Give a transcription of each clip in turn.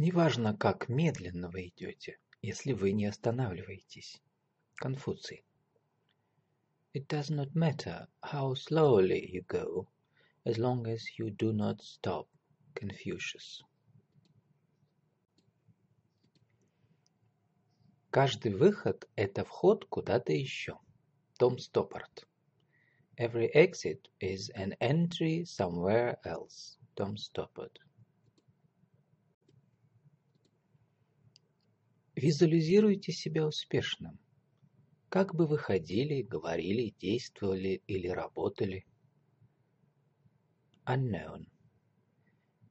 Неважно, как медленно вы идете, если вы не останавливаетесь. Конфуций. It does not matter how slowly you go, as long as you do not stop. Confucius. Каждый выход – это вход куда-то еще. Том Стоппард. Every exit is an entry somewhere else. Tom Stoppard. Визуализируйте себя успешным. Как бы вы ходили, говорили, действовали или работали? Unknown.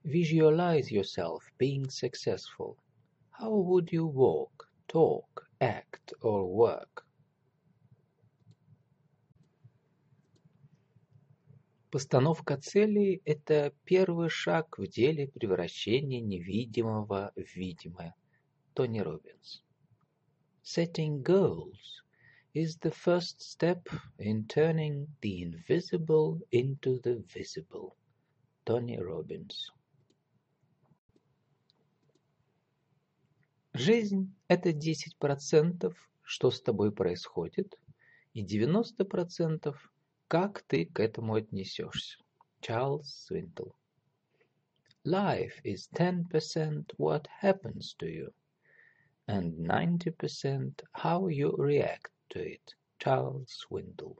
Visualize yourself being successful. How would you walk, talk, act or work? Постановка целей – это первый шаг в деле превращения невидимого в видимое – Tony Robbins. Setting goals is the first step in turning the invisible into the visible. Tony Robbins. Жизнь – это 10%, что с тобой происходит, и 90% как ты к этому отнесешься. Чарльз Свинтл. Life is 10% what happens to you – and 90% how you react to it. Charles Swindoll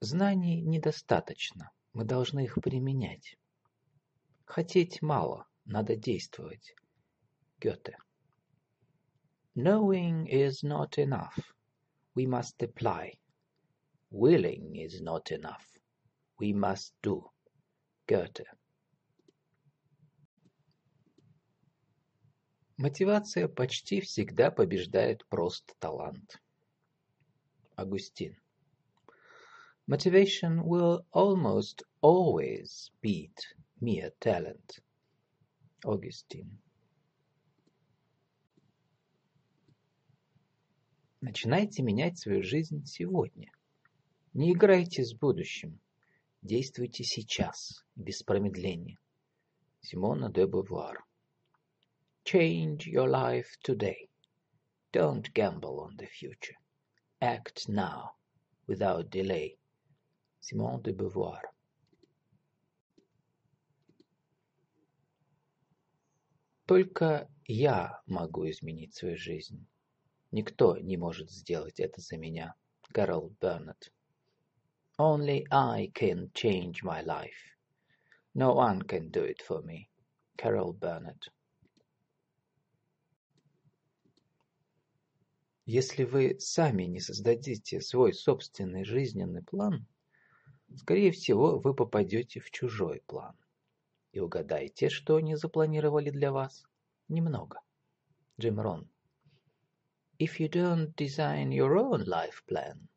Знаний недостаточно, мы должны их применять. Хотеть мало, надо действовать. Гёте. Knowing is not enough, we must apply. Willing is not enough, we must do. Goethe. Мотивация почти всегда побеждает просто талант. Агустин. Motivation will almost always beat mere talent. Augustine. Начинайте менять свою жизнь сегодня. Не играйте с будущим. Действуйте сейчас, без промедления. Симона де Бувуар. Change your life today. Don't gamble on the future. Act now, without delay. Simone de Beauvoir. Только я могу изменить свою жизнь. Никто не может сделать это за меня. Карл Бернет. Only I can change my life. No one can do it for me. Carol Burnett. Если вы сами не создадите свой собственный жизненный план, скорее всего, вы попадете в чужой план. И угадайте, что они запланировали для вас? Немного. Джим Рон. If you don't design your own life plan,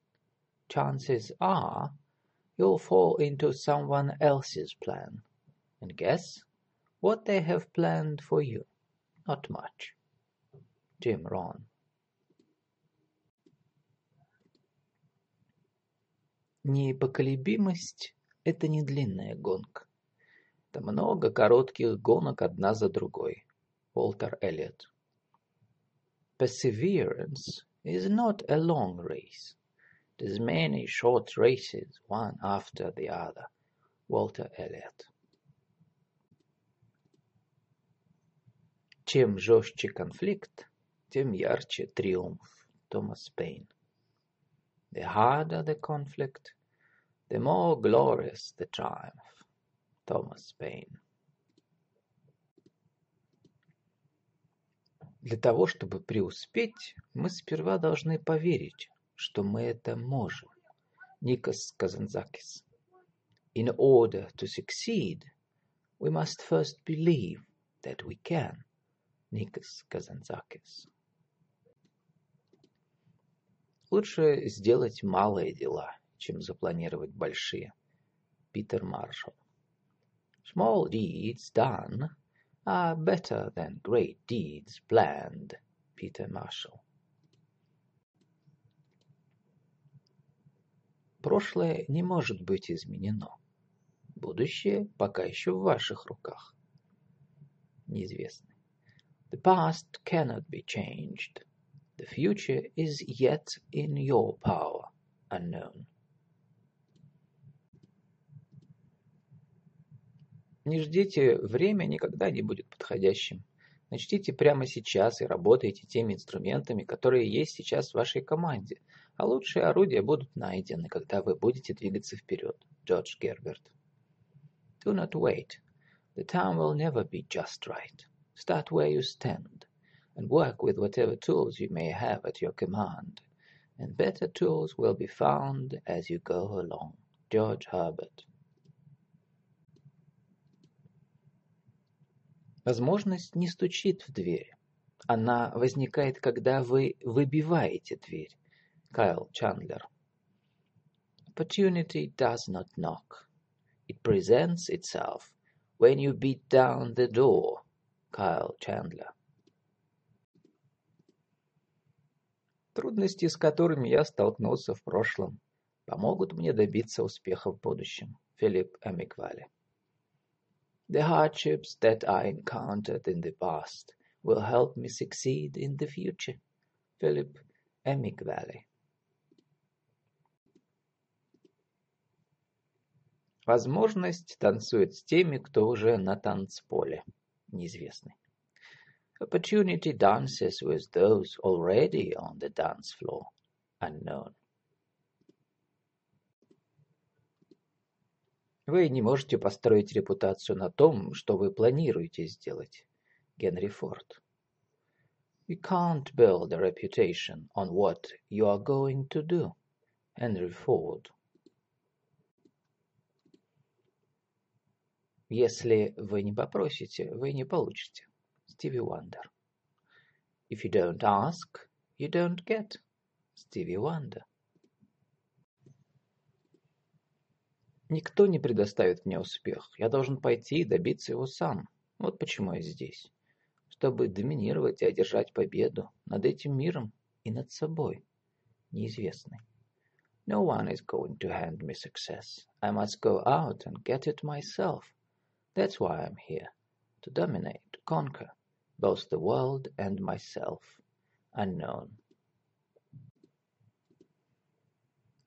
chances are you'll fall into someone else's plan. And guess what they have planned for you? Not much. Jim Rohn. Непоколебимость – это не длинная гонка. Это много коротких гонок одна за другой. Уолтер Эллиот. Perseverance is not a long race. It is many short races, one after the other. Уолтер Эллиот. Чем жестче конфликт, тем ярче триумф. Томас Пейн. The harder the conflict, the more glorious the triumph. Thomas Paine. Для того, чтобы преуспеть, мы сперва должны поверить, что мы это можем. Никос Казанзакис. In order to succeed, we must first believe that we can. Nikos Kazantzakis. Лучше сделать малые дела, чем запланировать большие. Питер Маршалл. Small deeds done are better than great deeds planned. Peter Marshall. Прошлое не может быть изменено. Будущее пока еще в ваших руках. Неизвестный. The past cannot be changed. The future is yet in your power. Unknown. Не ждите, время никогда не будет подходящим. Начните прямо сейчас и работайте теми инструментами, которые есть сейчас в вашей команде, а лучшие орудия будут найдены, когда вы будете двигаться вперед. Джордж Герберт. Do not wait. The time will never be just right. Start where you stand and work with whatever tools you may have at your command. And better tools will be found as you go along. George Herbert. Возможность не стучит в дверь. Она возникает, когда вы выбиваете дверь. Кайл Чандлер. Opportunity does not knock. It presents itself when you beat down the door. Kyle Chandler. Трудности, с которыми я столкнулся в прошлом, помогут мне добиться успеха в будущем. Филипп Эмиквали. The hardships that I encountered in the past will help me succeed in the future. Philip Emick Valley. Возможность танцует с теми, кто уже на танцполе. Неизвестный. Opportunity dances with those already on the dance floor. Unknown. Вы не можете построить репутацию на том, что вы планируете сделать. Генри Форд. You can't build a reputation on what you are going to do. Henry Ford. Если вы не попросите, вы не получите. Стиви Уандер. If you don't ask, you don't get. Стиви Уандер. Никто не предоставит мне успех. Я должен пойти и добиться его сам. Вот почему я здесь. Чтобы доминировать и одержать победу над этим миром и над собой. Неизвестный. No one is going to hand me success. I must go out and get it myself. That's why I'm here. To dominate, to conquer, both the world and myself. Unknown.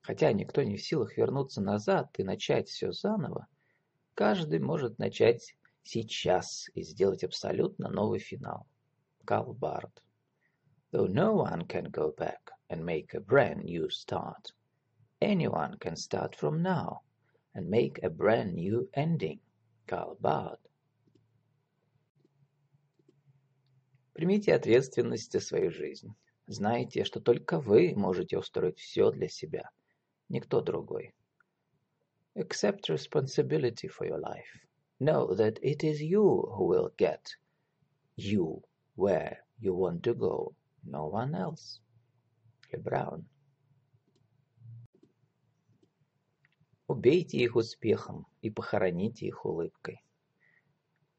Хотя никто не в силах вернуться назад и начать все заново, каждый может начать сейчас и сделать абсолютно новый финал. Карл Барт. Though no one can go back and make a brand new start, anyone can start from now and make a brand new ending. Карл Барт. Примите ответственность за свою жизнь. Знайте, что только вы можете устроить все для себя – никто другой. Accept responsibility for your life. Know that it is you who will get you where you want to go, no one else. Brown. Убейте их успехом и похороните их улыбкой.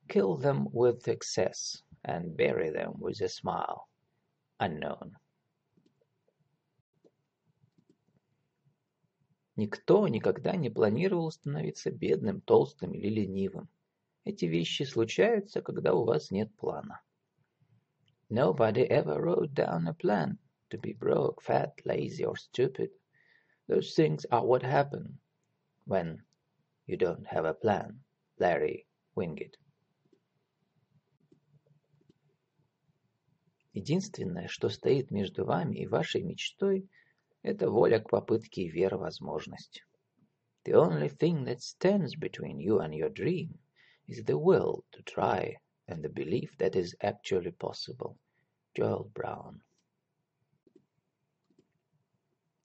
Kill them with success and bury them with a smile. Unknown. Никто никогда не планировал становиться бедным, толстым или ленивым. Эти вещи случаются, когда у вас нет плана. Nobody ever wrote down a plan to be broke, fat, lazy or stupid. Those things are what happen when you don't have a plan. Larry Wingate. Единственное, что стоит между вами и вашей мечтой – Это воля к попытке и вера в возможность. The only thing that stands between you and your dream is the will to try and the belief that is actually possible. Joel Brown.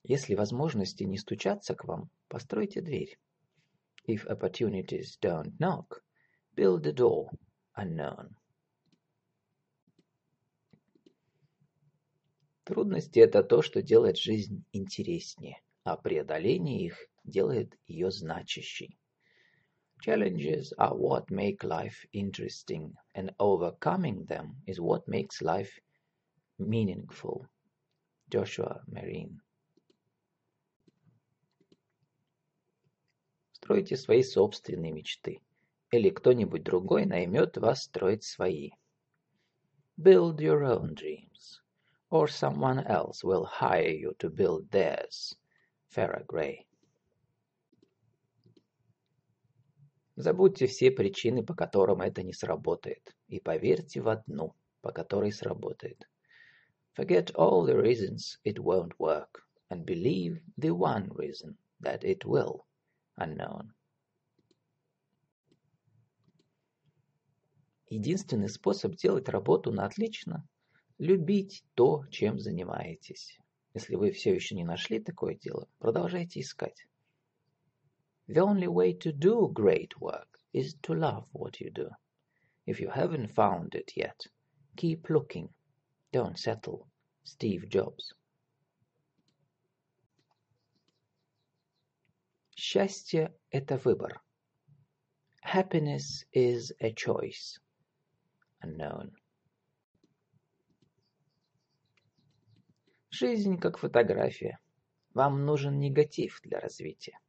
Если возможности не стучатся к вам, постройте дверь. If opportunities don't knock, build a door unknown. Трудности – это то, что делает жизнь интереснее, а преодоление их делает ее значащей. Challenges are what make life interesting, and overcoming them is what makes life meaningful. Joshua Marine стройте свои собственные мечты, или кто-нибудь другой наймет вас строить свои. Build your own dreams, or someone else will hire you to build theirs. Farrah Gray. Забудьте все причины, по которым это не сработает, и поверьте в одну, по которой сработает. Forget all the reasons it won't work, and believe the one reason that it will. Unknown. Единственный способ делать работу на отлично – любить то, чем занимаетесь. Если вы все еще не нашли такое дело, продолжайте искать. The only way to do great work is to love what you do. If you haven't found it yet, keep looking. Don't settle. Steve Jobs. Счастье – это выбор. Happiness is a choice. Unknown. Жизнь как фотография. Вам нужен негатив для развития.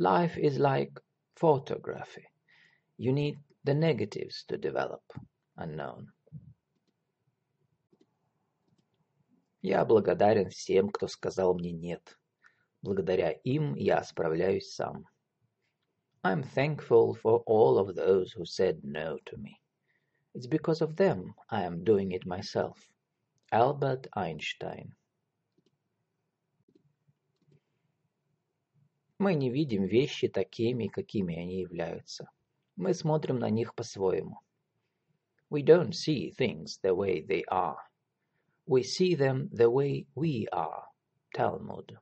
Life is like photography. You need the negatives to develop. Unknown. Я благодарен всем, кто сказал мне «нет». Благодаря им я справляюсь сам. I'm thankful for all of those who said no to me. It's because of them I am doing it myself. Albert Einstein Мы не видим вещи такими, какими они являются. Мы смотрим на них по-своему. We don't see things the way they are. We see them the way we are. Talmud.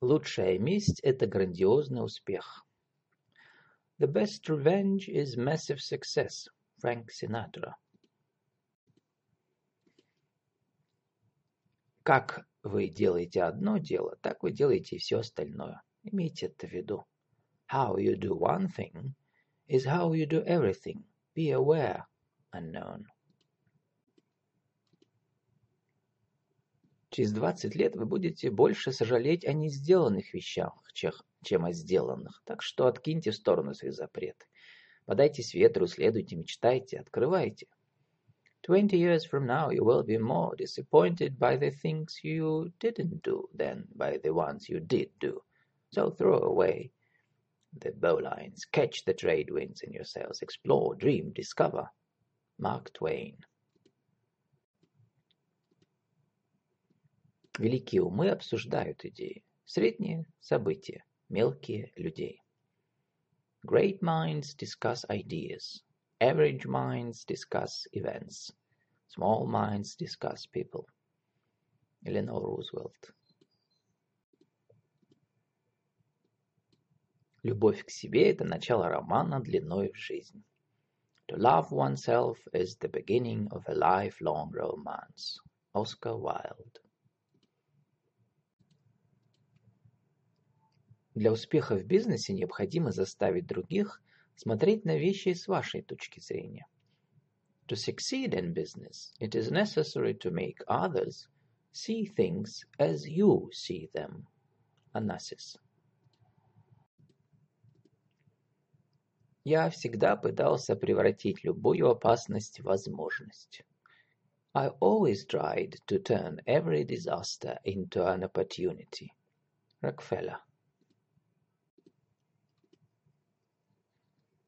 Лучшая месть – это грандиозный успех. The best revenge is massive success. Frank Sinatra. Как вы делаете одно дело, так вы делаете и все остальное. Имейте это в виду. How you do one thing is how you do everything. Be aware, unknown. Через 20 лет вы будете больше сожалеть о не сделанных вещах, чем о сделанных. Так что откиньте в сторону свои запреты. Подайтесь ветру, следуйте, мечтайте, открывайте. Twenty years from now, you will be more disappointed by the things you didn't do than by the ones you did do. So throw away the bowlines, catch the trade winds in your sails, explore, dream, discover. Mark Twain. Великие умы обсуждают идеи, средние – события, мелкие – людей. Great minds discuss ideas, Average minds discuss events. Small minds discuss people. Eleanor Рузвельт. Любовь к себе – это начало романа длиной в жизнь. To love oneself is the beginning of a lifelong romance. Oscar Wilde. Для успеха в бизнесе необходимо заставить других смотреть на вещи с вашей точки зрения. To succeed in business, it is necessary to make others see things as you see them. Анасис. Я всегда пытался превратить любую опасность в возможность. I always tried to turn every disaster into an opportunity. Рокфеллер.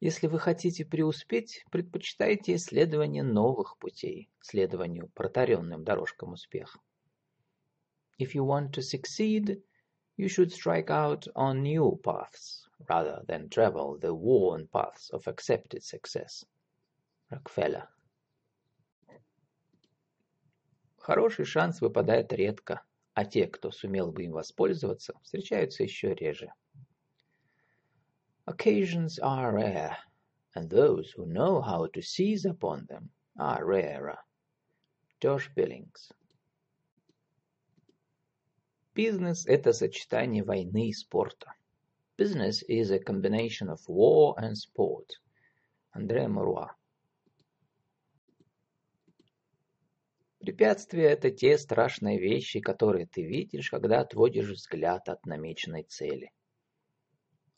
Если вы хотите преуспеть, предпочитайте исследование новых путей, следованию протаренным дорожкам успеха. If you want to succeed, you should strike out on new paths rather than travel the worn paths of accepted success. Рокфеллер. Хороший шанс выпадает редко, а те, кто сумел бы им воспользоваться, встречаются еще реже. Occasions are rare, and those who know how to seize upon them are rarer. Josh Billings Бизнес – это сочетание войны и спорта. Business is a combination of war and sport. Андре Муруа Препятствия – это те страшные вещи, которые ты видишь, когда отводишь взгляд от намеченной цели.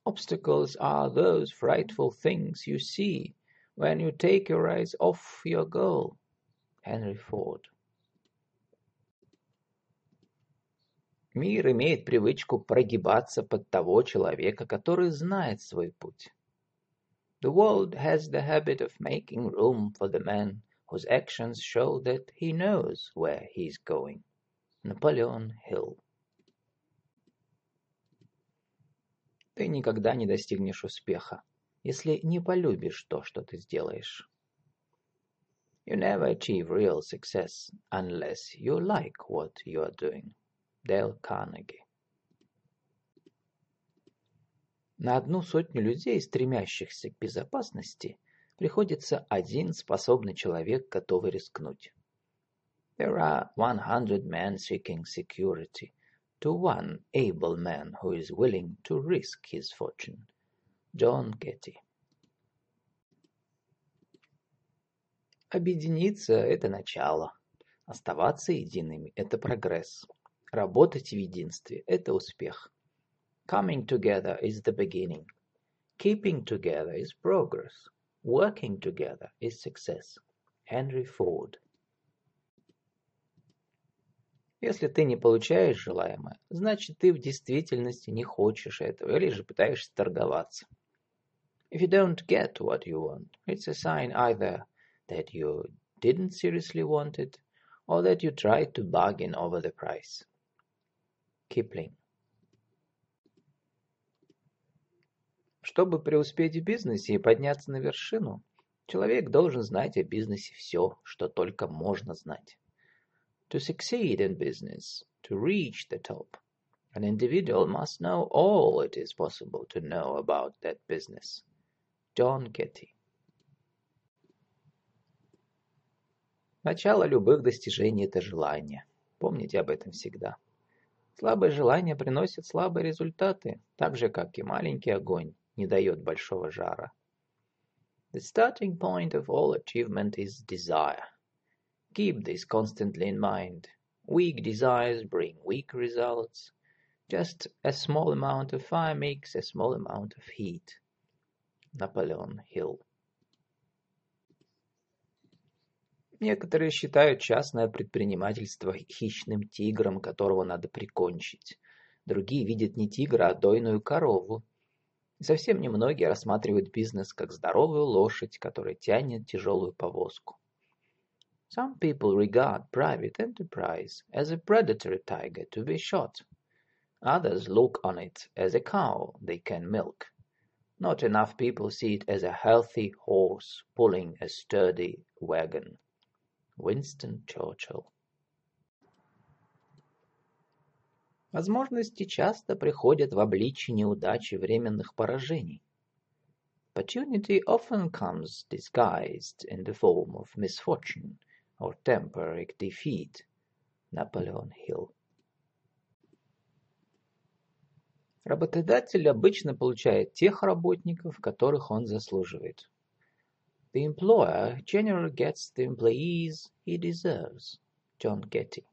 Obstacles are those frightful things you see when you take your eyes off your goal. Henry Ford. Мир имеет привычку прогибаться под того человека, который знает свой путь. The world has the habit of making room for the man whose actions show that he knows where he is going. Napoleon Hill. Ты никогда не достигнешь успеха, если не полюбишь то, что ты сделаешь. You never achieve real success unless you like what you are doing. Дейл Карнеги. На одну сотню людей, стремящихся к безопасности, приходится один способный человек, готовый рискнуть. There are 100 men seeking security to one able man who is willing to risk his fortune. John Getty. Объединиться – это начало. Оставаться едиными – это прогресс. Работать в единстве – это успех. Coming together is the beginning. Keeping together is progress. Working together is success. Henry Ford. Если ты не получаешь желаемое, значит ты в действительности не хочешь этого или же пытаешься торговаться. If you don't get what you want, it's a sign either that you didn't seriously want it or that you tried to bargain over the price. Киплинг. Чтобы преуспеть в бизнесе и подняться на вершину, человек должен знать о бизнесе все, что только можно знать. To succeed in business, to reach the top, an individual must know all it is possible to know about that business. John Getty. Начало любых достижений – это желание. Помните об этом всегда. Слабое желание приносит слабые результаты, так же, как и маленький огонь не дает большого жара. The starting point of all achievement is desire. Keep this constantly in mind. Weak desires bring weak results. Just a small amount of fire makes a small amount of heat. Napoleon Hill Некоторые считают частное предпринимательство хищным тигром, которого надо прикончить. Другие видят не тигра, а дойную корову. Совсем немногие рассматривают бизнес как здоровую лошадь, которая тянет тяжелую повозку. Some people regard private enterprise as a predatory tiger to be shot. Others look on it as a cow they can milk. Not enough people see it as a healthy horse pulling a sturdy wagon. Winston Churchill Возможности часто приходят в обличии неудачи временных поражений. Opportunity often comes disguised in the form of misfortune Or temporary defeat. Napoleon Hill Работодатель обычно получает тех работников, которых он заслуживает. The employer generally gets the employees he deserves. John Getty.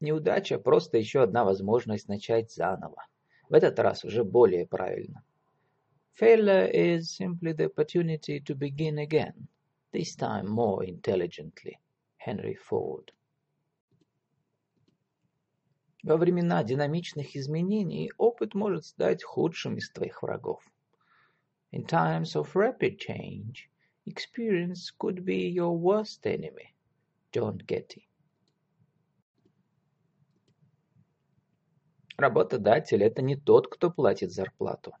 Неудача – просто еще одна возможность начать заново. В этот раз уже более правильно. Failure is simply the opportunity to begin again, this time more intelligently. Henry Ford. Во времена динамичных изменений опыт может стать худшим из твоих врагов. In times of rapid change, experience could be your worst enemy. John Getty. Работодатель – это не тот, кто платит зарплату.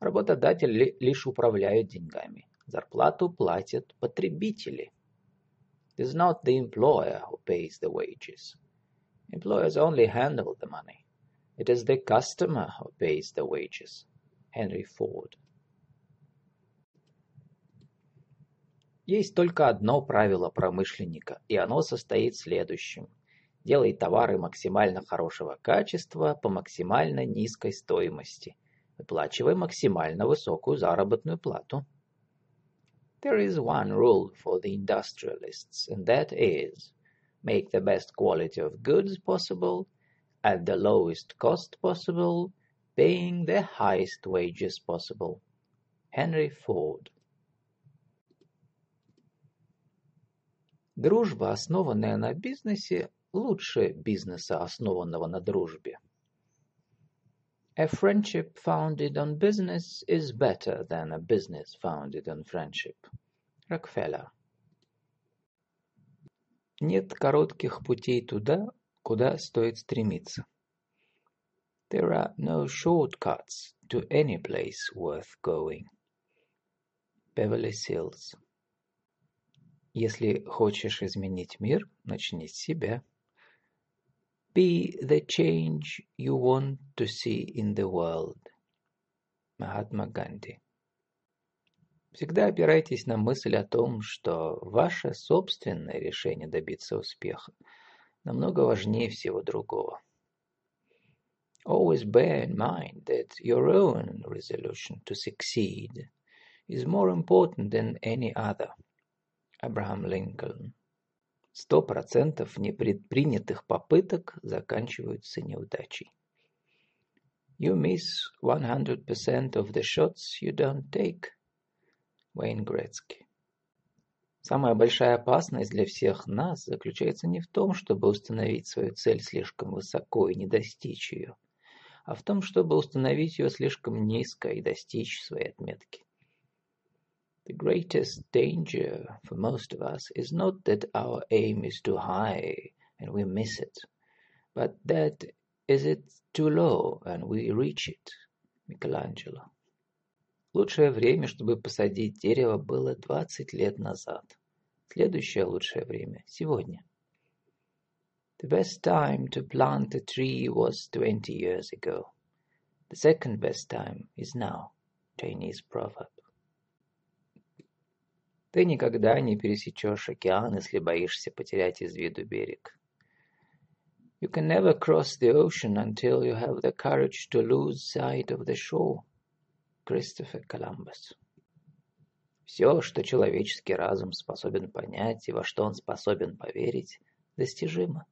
Работодатель ли, лишь управляет деньгами. Зарплату платят потребители. It is not the employer who pays the wages. Employers only handle the money. It is the customer who pays the wages. Henry Ford. Есть только одно правило промышленника, и оно состоит в следующем. Делай товары максимально хорошего качества по максимально низкой стоимости. Выплачивай максимально высокую заработную плату. There is one rule for the industrialists, and that is make the best quality of goods possible at the lowest cost possible, paying the highest wages possible. Henry Ford Дружба, основанная на бизнесе, лучше бизнеса, основанного на дружбе. A friendship founded on business is better than a business founded on friendship. Рокфеллер. Нет коротких путей туда, куда стоит стремиться. There are no shortcuts to any place worth going. Beverly Sills. Если хочешь изменить мир, начни с себя. Be the change you want to see in the world. Махатма Ганди. Всегда опирайтесь на мысль о том, что ваше собственное решение добиться успеха намного важнее всего другого. Always bear in mind that your own resolution to succeed is more important than any other. Abraham Lincoln. Сто процентов непредпринятых попыток заканчиваются неудачей. You miss 100% of the shots you don't take. Уэйн Грецки. Самая большая опасность для всех нас заключается не в том, чтобы установить свою цель слишком высоко и не достичь ее, а в том, чтобы установить ее слишком низко и достичь своей отметки. The greatest danger for most of us is not that our aim is too high and we miss it, but that is it too low and we reach it. Микеланджело. Лучшее время, чтобы посадить дерево, было 20 лет назад. Следующее лучшее время – сегодня. The best time to plant a tree was 20 years ago. The second best time is now. Chinese proverb. Ты никогда не пересечешь океан, если боишься потерять из виду берег. You can never cross the ocean until you have the courage to lose sight of the shore. Кристофер Коламбус. Все, что человеческий разум способен понять и во что он способен поверить, достижимо.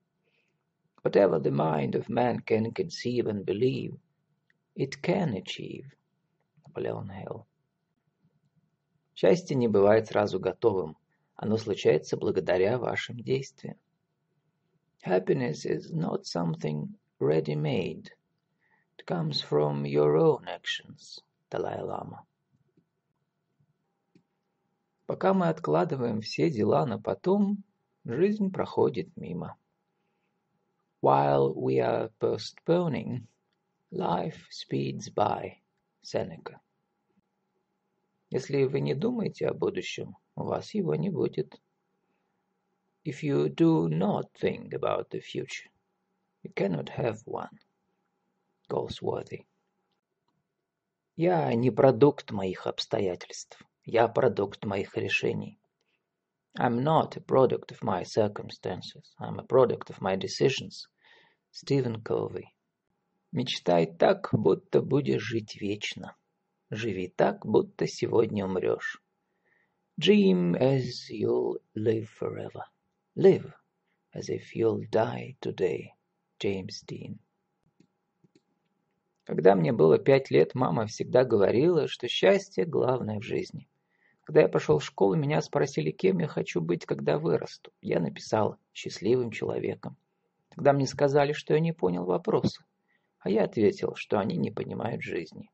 Whatever the mind of man can conceive and believe, it can achieve. Наполеон Хилл. Счастье не бывает сразу готовым. Оно случается благодаря вашим действиям. Happiness is not something ready-made. It comes from your own actions. Далай-лама. Пока мы откладываем все дела на потом, жизнь проходит мимо. While we are postponing, life speeds by. Seneca. Если вы не думаете о будущем, у вас его не будет. If you do not think about the future, you cannot have one. Goldsworthy. Я не продукт моих обстоятельств. Я продукт моих решений. I'm not a product of my circumstances. I'm a product of my decisions. Стивен Ковей. Мечтай так, будто будешь жить вечно. Живи так, будто сегодня умрешь. Dream as you'll live forever. Live as if you'll die today. Джеймс Дин. Когда мне было пять лет, мама всегда говорила, что счастье главное в жизни. Когда я пошел в школу, меня спросили, кем я хочу быть, когда вырасту. Я написал «счастливым человеком». Тогда мне сказали, что я не понял вопроса, а я ответил, что они не понимают жизни.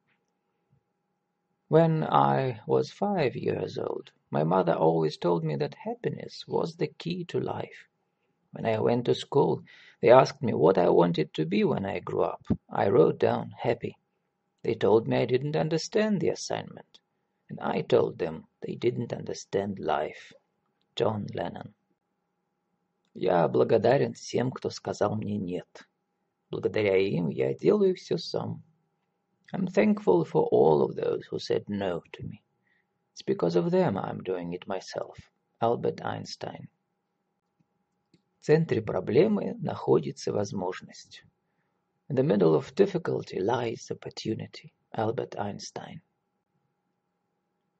When I was five years old, my mother always told me that happiness was the key to life. When I went to school, they asked me what I wanted to be when I grew up. I wrote down happy. They told me I didn't understand the assignment, and I told them they didn't understand life. John Lennon. Я благодарен всем, кто сказал мне нет. Благодаря им я делаю все сам. I'm thankful for all of those who said no to me. It's because of them I'm doing it myself. Albert Einstein. В центре проблемы находится возможность. In the middle of difficulty lies opportunity. Albert Einstein.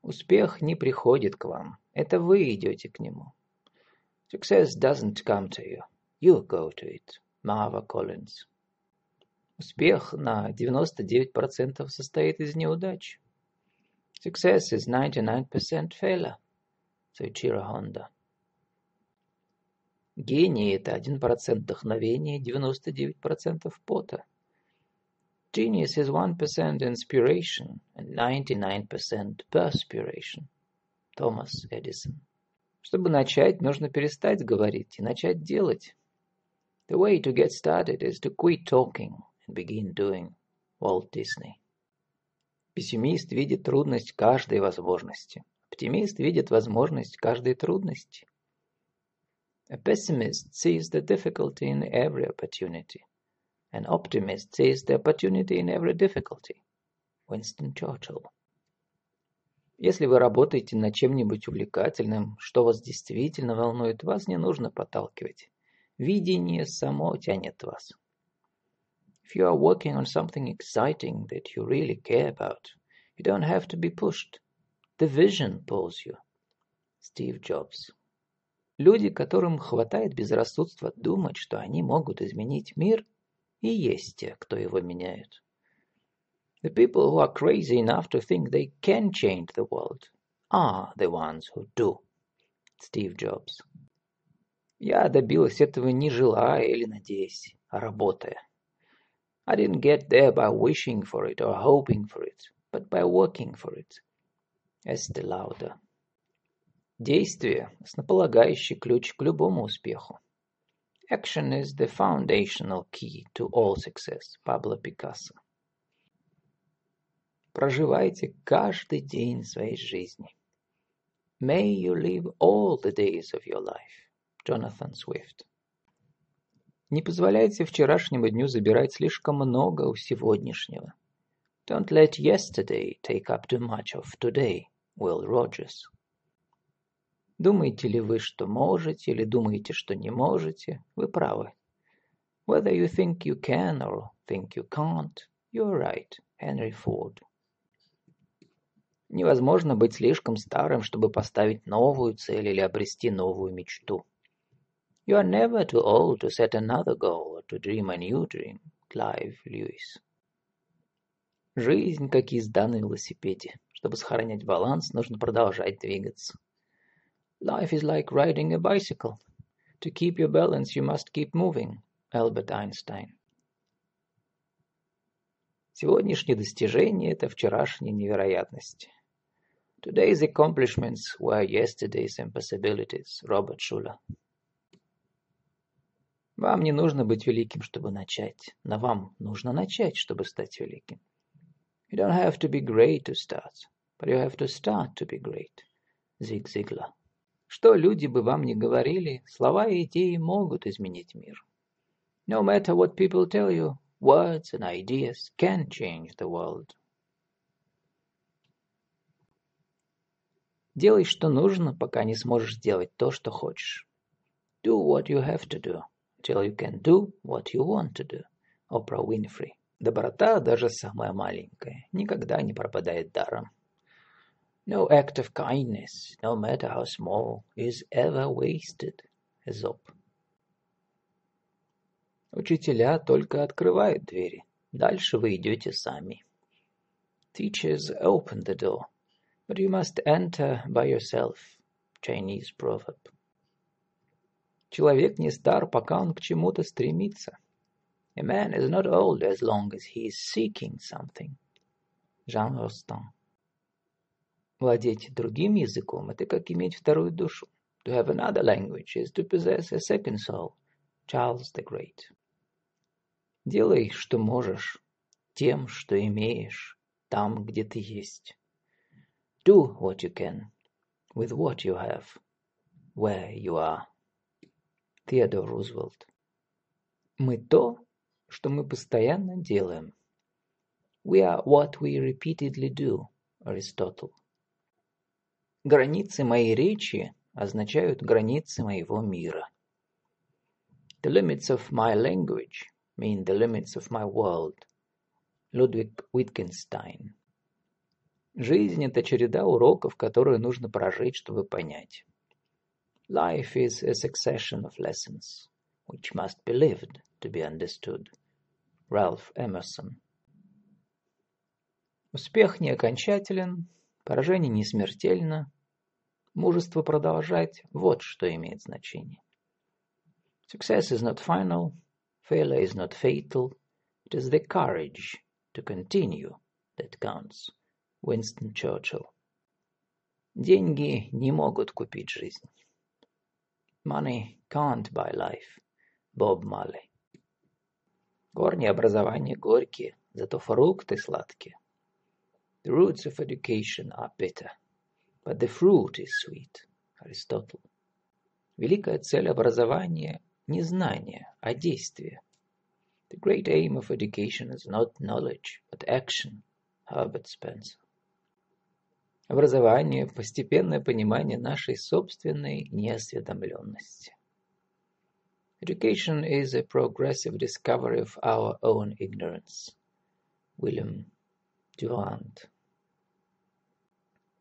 Успех не приходит к вам. Это вы идете к нему. Success doesn't come to you. You go to it. Marva Collins. Успех на 99% состоит из неудач. Success is 99% failure. Soichiro Honda. Гений – это 1% вдохновения и 99% пота. Genius is 1% inspiration and 99% perspiration. Thomas Edison. Чтобы начать, нужно перестать говорить и начать делать. The way to get started is to quit talking and begin doing. Walt Disney. Пессимист видит трудность каждой возможности. Оптимист видит возможность каждой трудности. A pessimist sees the difficulty in every opportunity. An optimist sees the opportunity in every difficulty. Winston Churchill. Если вы работаете над чем-нибудь увлекательным, что вас действительно волнует, вас не нужно подталкивать. Видение само тянет вас. If you are working on something exciting that you really care about, you don't have to be pushed. The vision pulls you. Steve Jobs. Люди, которым хватает безрассудства думать, что они могут изменить мир, и есть те, кто его меняет. The people who are crazy enough to think they can change the world are the ones who do. Steve Jobs. Я добилась этого не желая или надеясь, а работая. I didn't get there by wishing for it or hoping for it, but by working for it. Estee Lauder. Действие – основополагающий ключ к любому успеху. Action is the foundational key to all success. Pablo Picasso. Проживайте каждый день своей жизни. May you live all the days of your life. Jonathan Swift. Не позволяйте вчерашнему дню забирать слишком много у сегодняшнего. Don't let yesterday take up too much of today. Will Rogers. Думаете ли вы, что можете, или думаете, что не можете, вы правы. Whether you think you can or think you can't, you're right. Henry Ford. Невозможно быть слишком старым, чтобы поставить новую цель или обрести новую мечту. You are never too old to set another goal or to dream a new dream. Clive Lewis. Жизнь, как езда на велосипеде. Чтобы сохранять баланс, нужно продолжать двигаться. Life is like riding a bicycle. To keep your balance, you must keep moving. Albert Einstein. Сегодняшние достижения – это вчерашние невероятности. Today's accomplishments were yesterday's impossibilities. Роберт Шуля. Вам не нужно быть великим, чтобы начать, но вам нужно начать, чтобы стать великим. You don't have to be great to start, but you have to start to be great. Зиг Зиглер. Что люди бы вам ни говорили, слова и идеи могут изменить мир. No matter what people tell you, words and ideas can change the world. Делай, что нужно, пока не сможешь сделать то, что хочешь. Do what you have to do, till you can do what you want to do. Oprah Winfrey. Доброта, даже самая маленькая, никогда не пропадает даром. No act of kindness, no matter how small, is ever wasted. Aesop. Учителя только открывают двери. Дальше вы идете сами. Teachers open the door, but you must enter by yourself. Chinese proverb. Человек не стар, пока он к чему-то стремится. A man is not old as long as he is seeking something. Jean Rostand. Владеть другим языком – это как иметь вторую душу. To have another language is to possess a second soul. Charles the Great. Делай, что можешь, тем, что имеешь, там, где ты есть. Do what you can, with what you have, where you are. Теодор Рузвельт. Мы то, что мы постоянно делаем. We are what we repeatedly do. Аристотель. Границы моей речи означают границы моего мира. The limits of my language mean the limits of my world. Ludwig Wittgenstein. Жизнь – это череда уроков, которые нужно прожить, чтобы понять. Life is a succession of lessons, which must be lived to be understood. Ralph Emerson Успех не окончателен, поражение не смертельно, мужество продолжать – вот что имеет значение. Success is not final, failure is not fatal, it is the courage to continue that counts. Winston Churchill. Деньги не могут купить жизнь. Money can't buy life. Bob Marley. Корни образования горькие, зато фрукты сладкие. The roots of education are bitter, but the fruit is sweet. Aristotle. Великая цель образования не знание, а действие. The great aim of education is not knowledge, but action. Herbert Spencer. Образование – постепенное понимание нашей собственной неосведомленности. Education is a progressive discovery of our own ignorance. William Durant.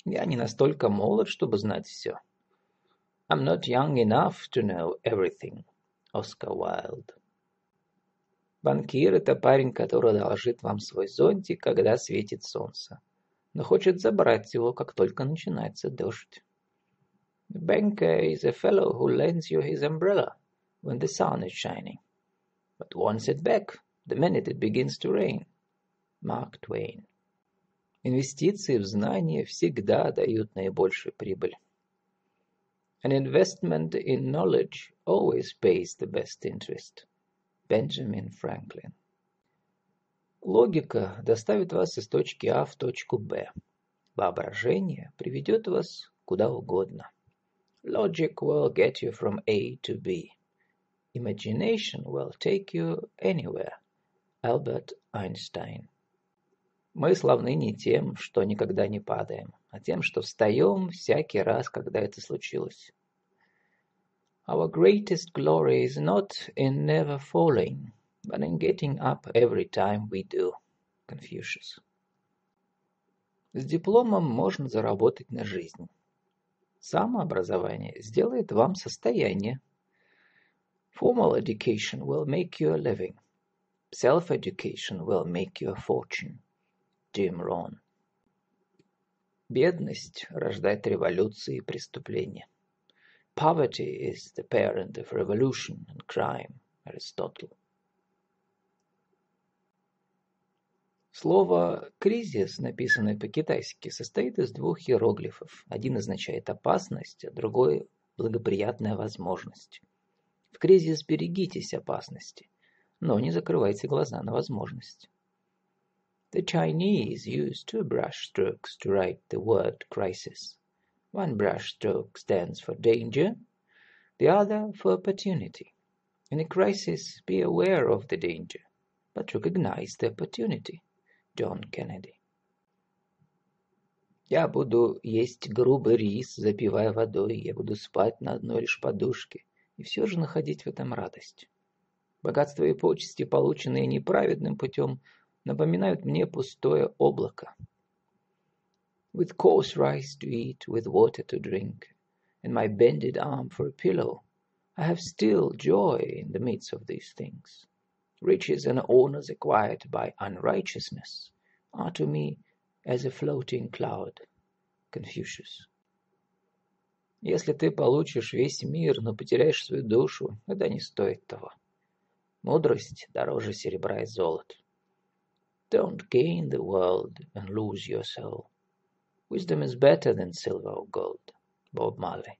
Я не настолько молод, чтобы знать все. I'm not young enough to know everything. Oscar Wilde. Банкир – это парень, который одолжит вам свой зонтик, когда светит солнце но хочет забрать его, как только начинается дождь. The banker is a fellow who lends you his umbrella when the sun is shining, but wants it back the minute it begins to rain. Mark Twain. Инвестиции в знания всегда дают наибольшую прибыль. An investment in knowledge always pays the best interest. Benjamin Franklin. Логика доставит вас из точки А в точку Б. Воображение приведет вас куда угодно. Logic will get you from A to B. Imagination will take you anywhere. Albert Einstein. Мы славны не тем, что никогда не падаем, а тем, что встаем всякий раз, когда это случилось. Our greatest glory is not in never falling, but in getting up every time we do. Confucius. С дипломом можно заработать на жизнь. Самообразование сделает вам состояние. Formal education will make you a living. Self-education will make you a fortune. Jim Rohn. Бедность рождает революции и преступления. Poverty is the parent of revolution and crime. Aristotle. Слово «кризис», написанное по-китайски, состоит из двух иероглифов. Один означает «опасность», а другой – «благоприятная возможность». В кризис берегитесь опасности, но не закрывайте глаза на возможность. The Chinese use two brush strokes to write the word crisis. One brush stroke stands for danger, the other for opportunity. In a crisis, be aware of the danger, but recognize the opportunity. Джон Кеннеди. Я буду есть грубый рис, запивая водой, я буду спать на одной лишь подушке, и все же находить в этом радость. Богатство и почести, полученные неправедным путем, напоминают мне пустое облако. With coarse rice to eat, with water to drink, and my bended arm for a pillow, I have still joy in the midst of these things. riches and honors acquired by unrighteousness are to me as a floating cloud. Confucius. Если ты получишь весь мир, но потеряешь свою душу, это не стоит того. Мудрость дороже серебра и золота. Don't gain the world and lose your soul. Wisdom is better than silver or gold. Bob Marley.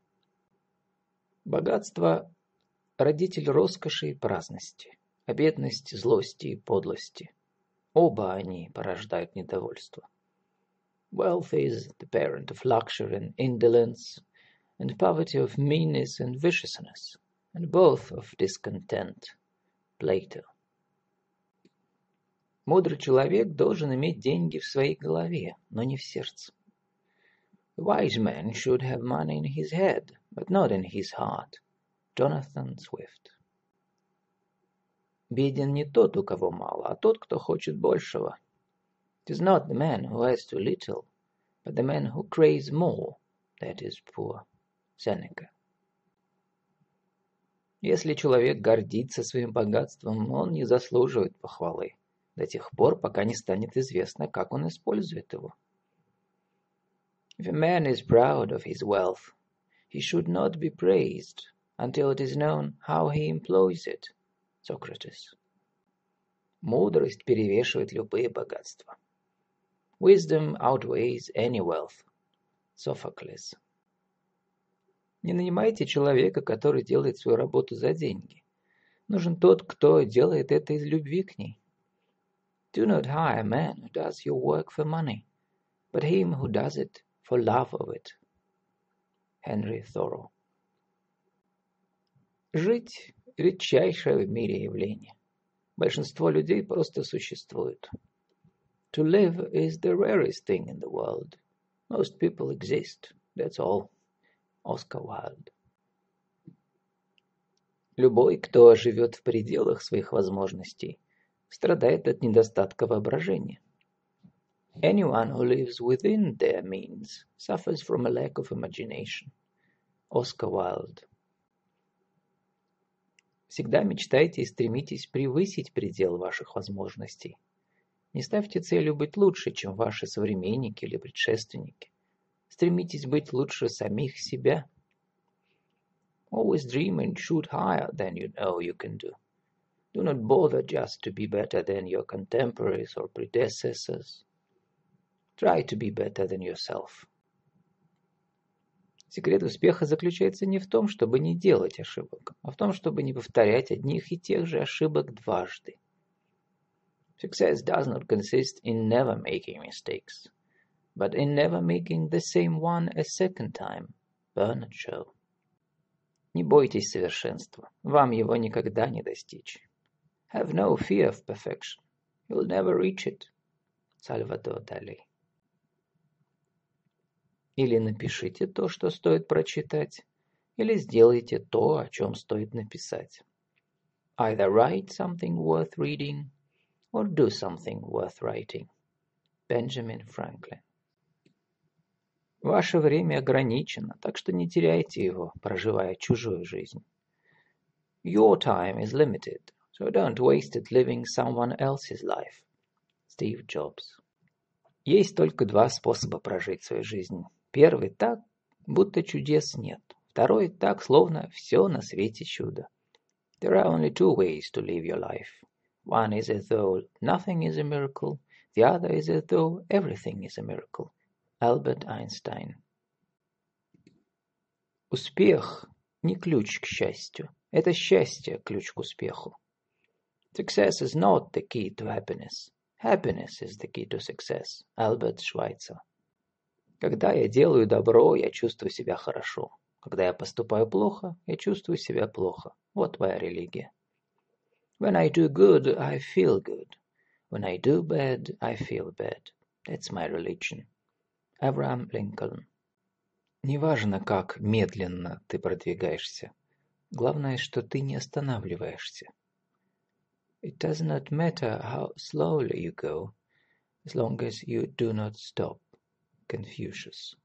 Богатство – родитель роскоши и праздности А бедность злости и подлости. Оба они порождают недовольство. Wealth is the parent of luxury and indolence, and poverty of meanness and viciousness, and both of discontent. Plato. Мудрый человек должен иметь деньги в своей голове, но не в сердце. A wise man should have money in his head, but not in his heart. Jonathan Swift. Беден не тот, у кого мало, а тот, кто хочет большего. It is not the man who has too little, but the man who craves more, that is poor. Seneca. Если человек гордится своим богатством, он не заслуживает похвалы до тех пор, пока не станет известно, как он использует его. If a man is proud of his wealth, he should not be praised until it is known how he employs it. Socrates. Мудрость перевешивает любые богатства. Wisdom outweighs any wealth. Sophocles. Не нанимайте человека, который делает свою работу за деньги. Нужен тот, кто делает это из любви к ней. Do not hire a man who does your work for money, but him who does it for love of it. Henry Thoreau. Жить – редчайшее в мире явление. Большинство людей просто существуют. To live is the rarest thing in the world. Most people exist, that's all. Оскар Уайльд. Любой, кто живет в пределах своих возможностей, страдает от недостатка воображения. Anyone who lives within their means suffers from a lack of imagination. Оскар Уайльд. Всегда мечтайте и стремитесь превысить предел ваших возможностей. Не ставьте целью быть лучше, чем ваши современники или предшественники. Стремитесь быть лучше самих себя. Always dream and shoot higher than you know you can do. Do not bother just to be better than your contemporaries or predecessors. Try to be better than yourself. Секрет успеха заключается не в том, чтобы не делать ошибок, а в том, чтобы не повторять одних и тех же ошибок дважды. Success does not consist in never making mistakes, but in never making the same one a second time. Bernard Shaw. Не бойтесь совершенства, вам его никогда не достичь. Have no fear of perfection, you'll never reach it. Сальвадор Дали. Или напишите то, что стоит прочитать, или сделайте то, о чем стоит написать. Either write something worth reading, or do something worth writing. Benjamin Franklin. Ваше время ограничено, так что не теряйте его, проживая чужую жизнь. Your time is limited, so don't waste it living someone else's life. Steve Jobs. Есть только два способа прожить свою жизнь. Первый так, будто чудес нет. Второй так, словно все на свете чудо. There are only two ways to live your life. One is as though nothing is a miracle, the other is as though everything is a miracle. Альберт Айнштейн. Успех не ключ к счастью. Это счастье ключ к успеху. Success is not the key to happiness. Happiness is the key to success. Альберт Швайцер. Когда я делаю добро, я чувствую себя хорошо. Когда я поступаю плохо, я чувствую себя плохо. Вот моя религия. When I do good, I feel good. When I do bad, I feel bad. That's my religion. Авраам Линкольн. Неважно, как медленно ты продвигаешься. Главное, что ты не останавливаешься. It does not matter how slowly you go, as long as you do not stop. Confucius.